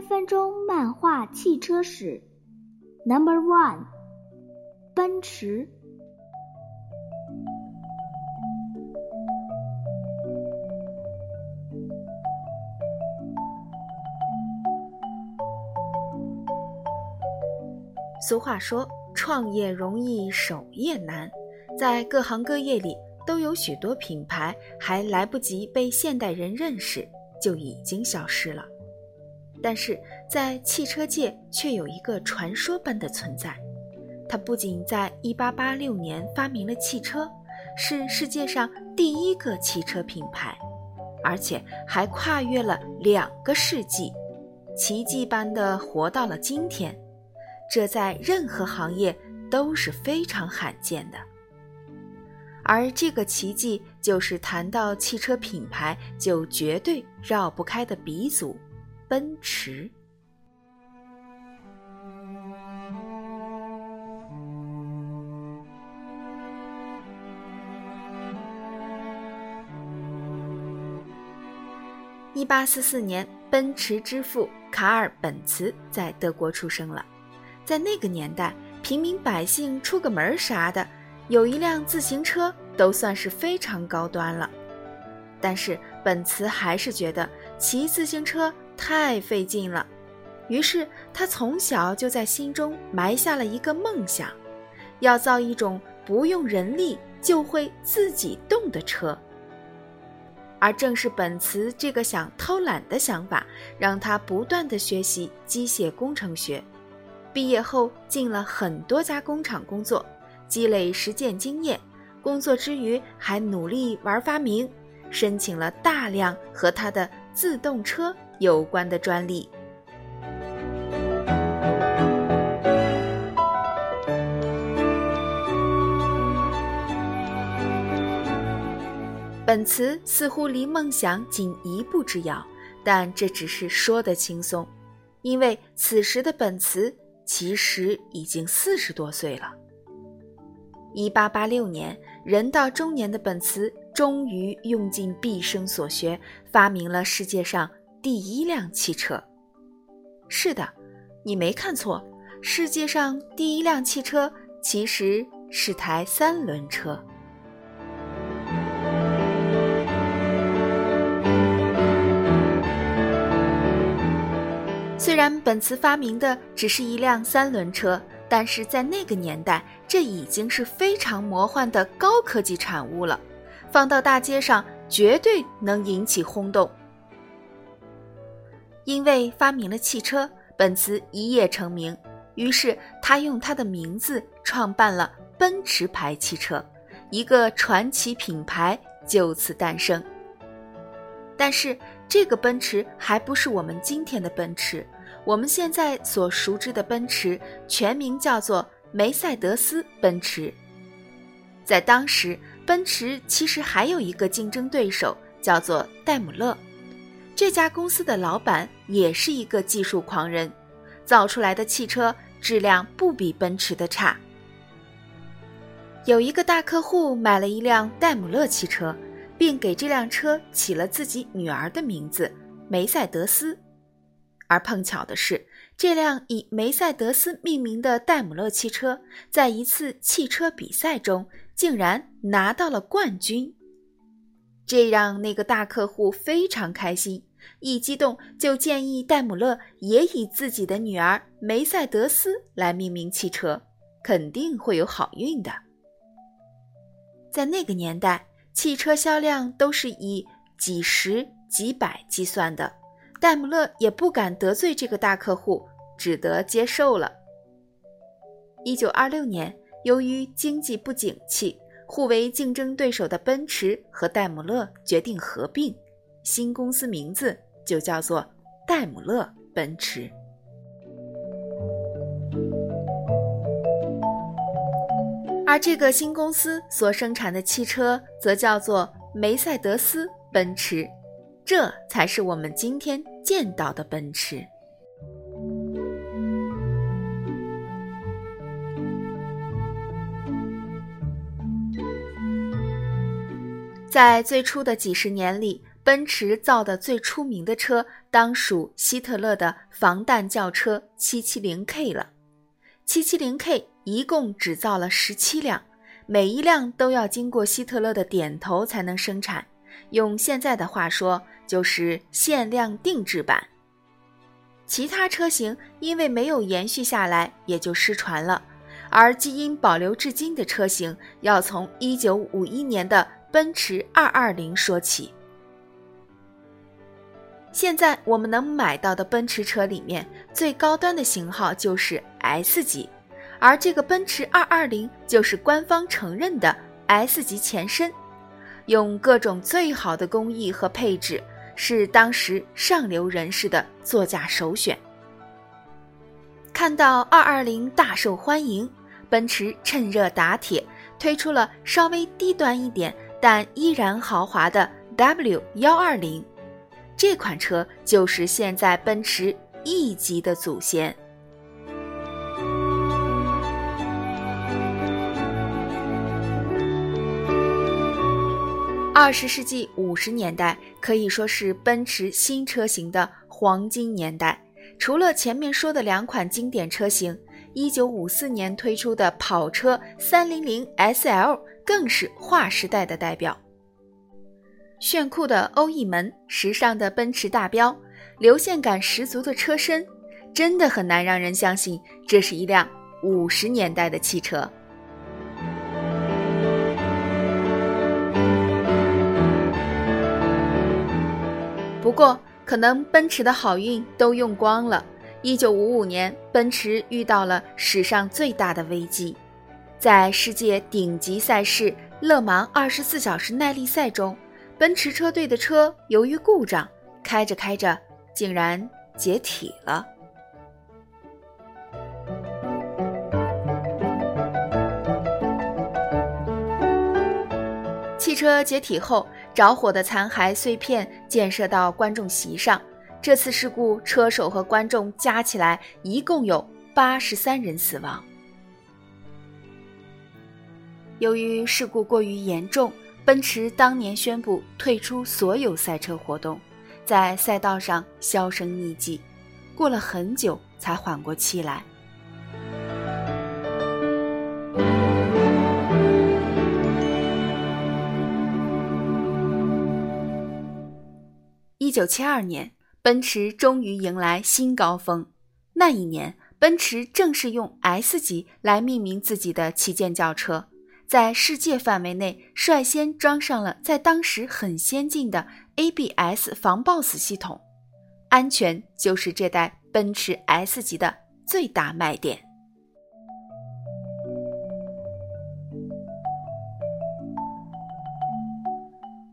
三分钟漫画汽车史，Number One，奔驰。俗话说：“创业容易，守业难。”在各行各业里，都有许多品牌还来不及被现代人认识，就已经消失了。但是在汽车界却有一个传说般的存在，他不仅在1886年发明了汽车，是世界上第一个汽车品牌，而且还跨越了两个世纪，奇迹般的活到了今天。这在任何行业都是非常罕见的。而这个奇迹，就是谈到汽车品牌就绝对绕不开的鼻祖。奔驰。一八四四年，奔驰之父卡尔·本茨在德国出生了。在那个年代，平民百姓出个门啥的，有一辆自行车都算是非常高端了。但是本茨还是觉得骑自行车。太费劲了，于是他从小就在心中埋下了一个梦想，要造一种不用人力就会自己动的车。而正是本茨这个想偷懒的想法，让他不断的学习机械工程学，毕业后进了很多家工厂工作，积累实践经验。工作之余还努力玩发明，申请了大量和他的自动车。有关的专利。本茨似乎离梦想仅一步之遥，但这只是说的轻松，因为此时的本茨其实已经四十多岁了。一八八六年，人到中年的本茨终于用尽毕生所学，发明了世界上。第一辆汽车，是的，你没看错，世界上第一辆汽车其实是台三轮车。虽然本次发明的只是一辆三轮车，但是在那个年代，这已经是非常魔幻的高科技产物了，放到大街上绝对能引起轰动。因为发明了汽车，本茨一夜成名。于是他用他的名字创办了奔驰牌汽车，一个传奇品牌就此诞生。但是这个奔驰还不是我们今天的奔驰。我们现在所熟知的奔驰全名叫做梅赛德斯奔驰。在当时，奔驰其实还有一个竞争对手，叫做戴姆勒。这家公司的老板也是一个技术狂人，造出来的汽车质量不比奔驰的差。有一个大客户买了一辆戴姆勒汽车，并给这辆车起了自己女儿的名字梅赛德斯。而碰巧的是，这辆以梅赛德斯命名的戴姆勒汽车，在一次汽车比赛中竟然拿到了冠军，这让那个大客户非常开心。一激动，就建议戴姆勒也以自己的女儿梅赛德斯来命名汽车，肯定会有好运的。在那个年代，汽车销量都是以几十、几百计算的，戴姆勒也不敢得罪这个大客户，只得接受了。一九二六年，由于经济不景气，互为竞争对手的奔驰和戴姆勒决定合并。新公司名字就叫做戴姆勒奔驰，而这个新公司所生产的汽车则叫做梅赛德斯奔驰，这才是我们今天见到的奔驰。在最初的几十年里。奔驰造的最出名的车当属希特勒的防弹轿车 770K 了。770K 一共只造了十七辆，每一辆都要经过希特勒的点头才能生产。用现在的话说，就是限量定制版。其他车型因为没有延续下来，也就失传了。而基因保留至今的车型，要从1951年的奔驰220说起。现在我们能买到的奔驰车里面，最高端的型号就是 S 级，而这个奔驰220就是官方承认的 S 级前身，用各种最好的工艺和配置，是当时上流人士的座驾首选。看到220大受欢迎。奔驰趁热打铁，推出了稍微低端一点但依然豪华的 W 幺二零，这款车就是现在奔驰 E 级的祖先。二十世纪五十年代可以说是奔驰新车型的黄金年代，除了前面说的两款经典车型。一九五四年推出的跑车三零零 SL 更是划时代的代表。炫酷的欧翼门，时尚的奔驰大标，流线感十足的车身，真的很难让人相信这是一辆五十年代的汽车。不过，可能奔驰的好运都用光了。一九五五年，奔驰遇到了史上最大的危机，在世界顶级赛事勒芒二十四小时耐力赛中，奔驰车队的车由于故障，开着开着竟然解体了。汽车解体后，着火的残骸碎片溅射到观众席上。这次事故，车手和观众加起来一共有八十三人死亡。由于事故过于严重，奔驰当年宣布退出所有赛车活动，在赛道上销声匿迹，过了很久才缓过气来。一九七二年。奔驰终于迎来新高峰。那一年，奔驰正式用 S 级来命名自己的旗舰轿车，在世界范围内率先装上了在当时很先进的 ABS 防抱死系统，安全就是这代奔驰 S 级的最大卖点。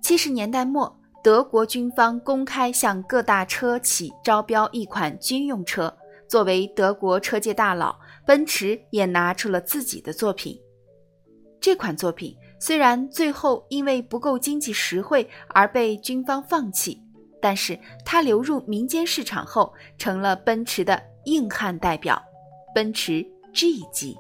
七十年代末。德国军方公开向各大车企招标一款军用车，作为德国车界大佬，奔驰也拿出了自己的作品。这款作品虽然最后因为不够经济实惠而被军方放弃，但是它流入民间市场后，成了奔驰的硬汉代表——奔驰 G 级。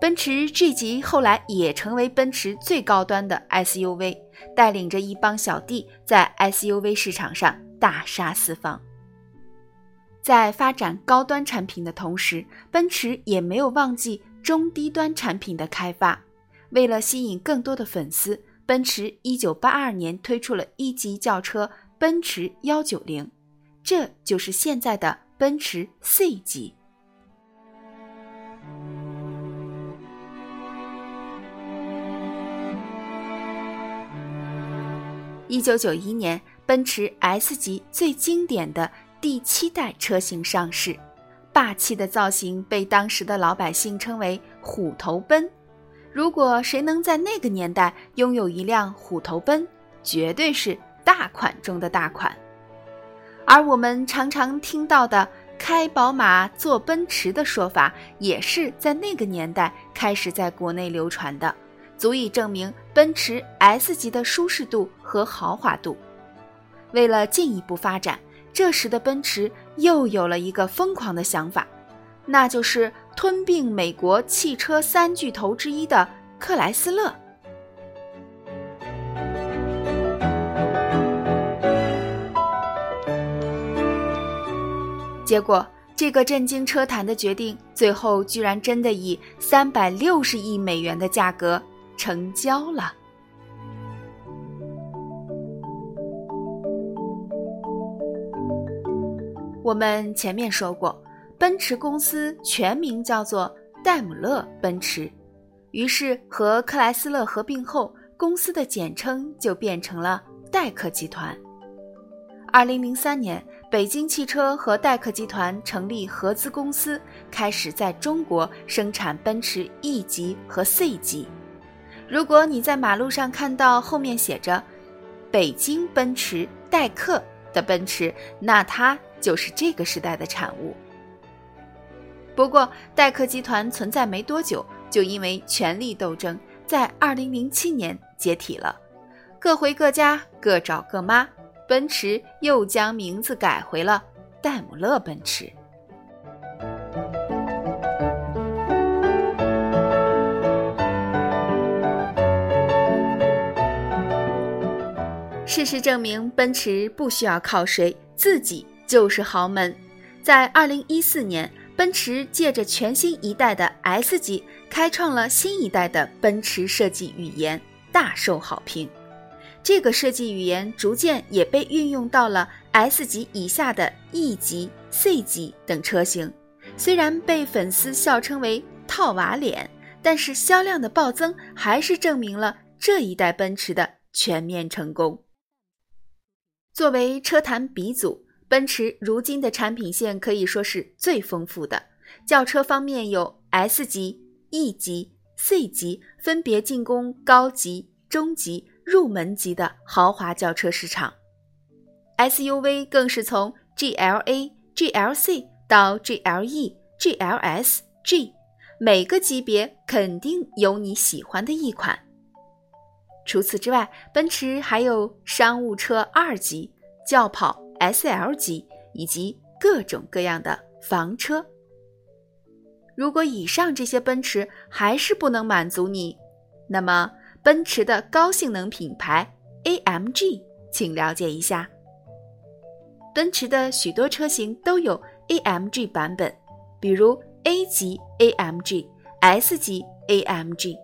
奔驰 G 级后来也成为奔驰最高端的 SUV，带领着一帮小弟在 SUV 市场上大杀四方。在发展高端产品的同时，奔驰也没有忘记中低端产品的开发。为了吸引更多的粉丝，奔驰1982年推出了一级轿车奔驰190，这就是现在的奔驰 C 级。一九九一年，奔驰 S 级最经典的第七代车型上市，霸气的造型被当时的老百姓称为“虎头奔”。如果谁能在那个年代拥有一辆虎头奔，绝对是大款中的大款。而我们常常听到的“开宝马坐奔驰”的说法，也是在那个年代开始在国内流传的。足以证明奔驰 S 级的舒适度和豪华度。为了进一步发展，这时的奔驰又有了一个疯狂的想法，那就是吞并美国汽车三巨头之一的克莱斯勒。结果，这个震惊车坛的决定，最后居然真的以三百六十亿美元的价格成交了。我们前面说过，奔驰公司全名叫做戴姆勒奔驰，于是和克莱斯勒合并后，公司的简称就变成了戴克集团。二零零三年，北京汽车和戴克集团成立合资公司，开始在中国生产奔驰 E 级和 C 级。如果你在马路上看到后面写着“北京奔驰代克”的奔驰，那它就是这个时代的产物。不过，戴克集团存在没多久，就因为权力斗争，在二零零七年解体了，各回各家，各找各妈。奔驰又将名字改回了戴姆勒奔驰。事实证明，奔驰不需要靠谁，自己就是豪门。在二零一四年，奔驰借着全新一代的 S 级，开创了新一代的奔驰设计语言，大受好评。这个设计语言逐渐也被运用到了 S 级以下的 E 级、C 级等车型。虽然被粉丝笑称为“套娃脸”，但是销量的暴增还是证明了这一代奔驰的全面成功。作为车坛鼻祖，奔驰如今的产品线可以说是最丰富的。轿车方面有 S 级、E 级、C 级，分别进攻高级、中级。入门级的豪华轿车市场，SUV 更是从 GLA、GLC 到 GLE、GLS、G，每个级别肯定有你喜欢的一款。除此之外，奔驰还有商务车二级、轿跑 SL 级以及各种各样的房车。如果以上这些奔驰还是不能满足你，那么。奔驰的高性能品牌 AMG，请了解一下。奔驰的许多车型都有 AMG 版本，比如 A 级 AMG、S 级 AMG，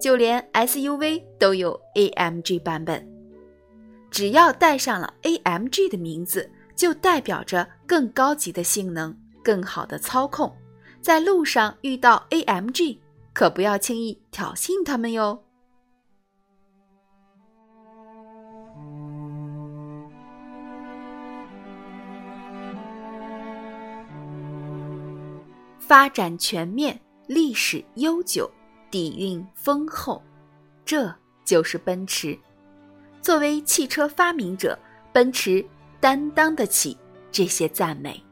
就连 SUV 都有 AMG 版本。只要带上了 AMG 的名字，就代表着更高级的性能、更好的操控。在路上遇到 AMG，可不要轻易挑衅他们哟。发展全面，历史悠久，底蕴丰厚，这就是奔驰。作为汽车发明者，奔驰担当得起这些赞美。